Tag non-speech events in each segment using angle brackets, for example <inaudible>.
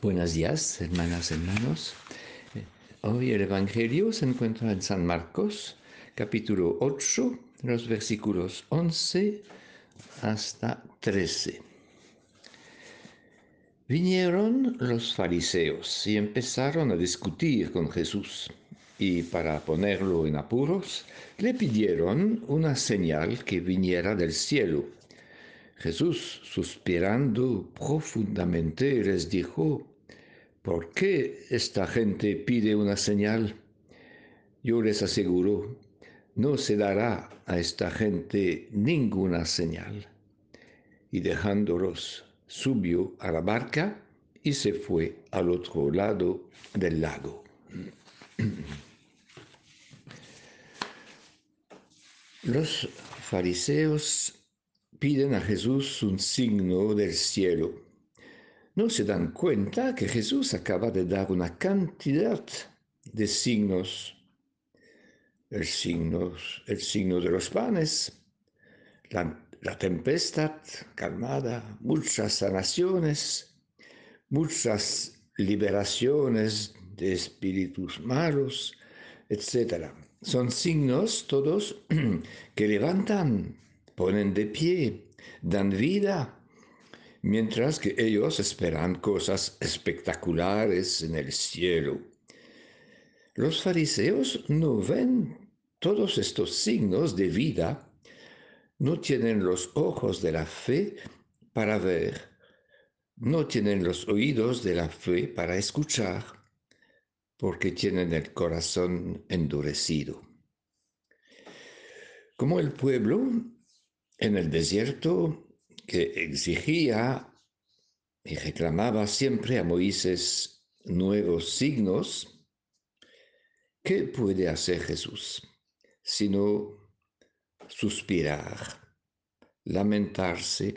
Buenos días, hermanas, hermanos. Eh, Hoy el Evangelio se encuentra en San Marcos, capítulo 8, los versículos 11 hasta 13. Vinieron los fariseos y empezaron a discutir con Jesús y para ponerlo en apuros le pidieron una señal que viniera del cielo. Jesús, suspirando profundamente, les dijo, ¿por qué esta gente pide una señal? Yo les aseguro, no se dará a esta gente ninguna señal. Y dejándolos, subió a la barca y se fue al otro lado del lago. Los fariseos piden a Jesús un signo del cielo. No se dan cuenta que Jesús acaba de dar una cantidad de signos. El signo, el signo de los panes, la, la tempestad calmada, muchas sanaciones, muchas liberaciones de espíritus malos, etc. Son signos todos <clears throat> que levantan ponen de pie, dan vida, mientras que ellos esperan cosas espectaculares en el cielo. Los fariseos no ven todos estos signos de vida, no tienen los ojos de la fe para ver, no tienen los oídos de la fe para escuchar, porque tienen el corazón endurecido. Como el pueblo en el desierto que exigía y reclamaba siempre a Moisés nuevos signos, ¿qué puede hacer Jesús sino suspirar, lamentarse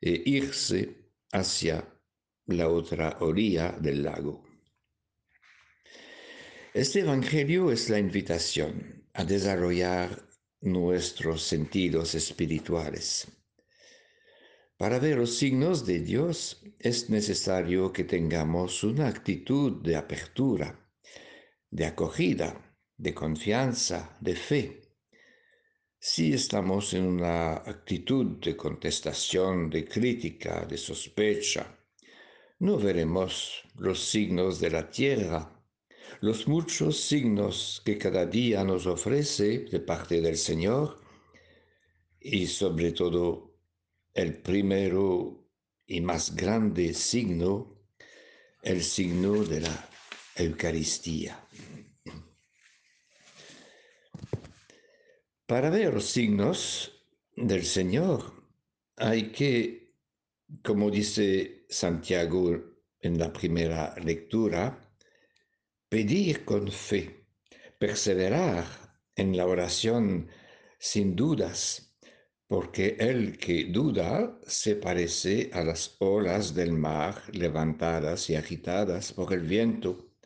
e irse hacia la otra orilla del lago? Este Evangelio es la invitación a desarrollar nuestros sentidos espirituales. Para ver los signos de Dios es necesario que tengamos una actitud de apertura, de acogida, de confianza, de fe. Si estamos en una actitud de contestación, de crítica, de sospecha, no veremos los signos de la tierra los muchos signos que cada día nos ofrece de parte del Señor y sobre todo el primero y más grande signo, el signo de la Eucaristía. Para ver los signos del Señor hay que, como dice Santiago en la primera lectura, pedir con fe, perseverar en la oración sin dudas, porque el que duda se parece a las olas del mar levantadas y agitadas por el viento.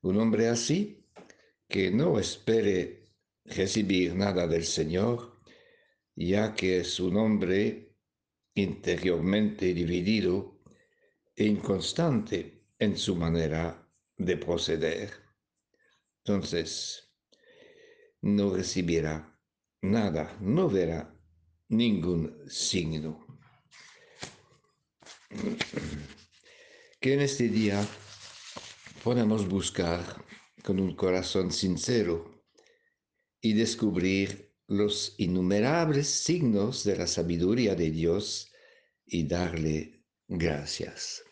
Un hombre así, que no espere recibir nada del Señor, ya que es un hombre interiormente dividido e inconstante en su manera de proceder, entonces no recibirá nada, no verá ningún signo. <clears throat> Que en este día podamos buscar con un corazón sincero y descubrir los innumerables signos de la sabiduría de Dios y darle gracias.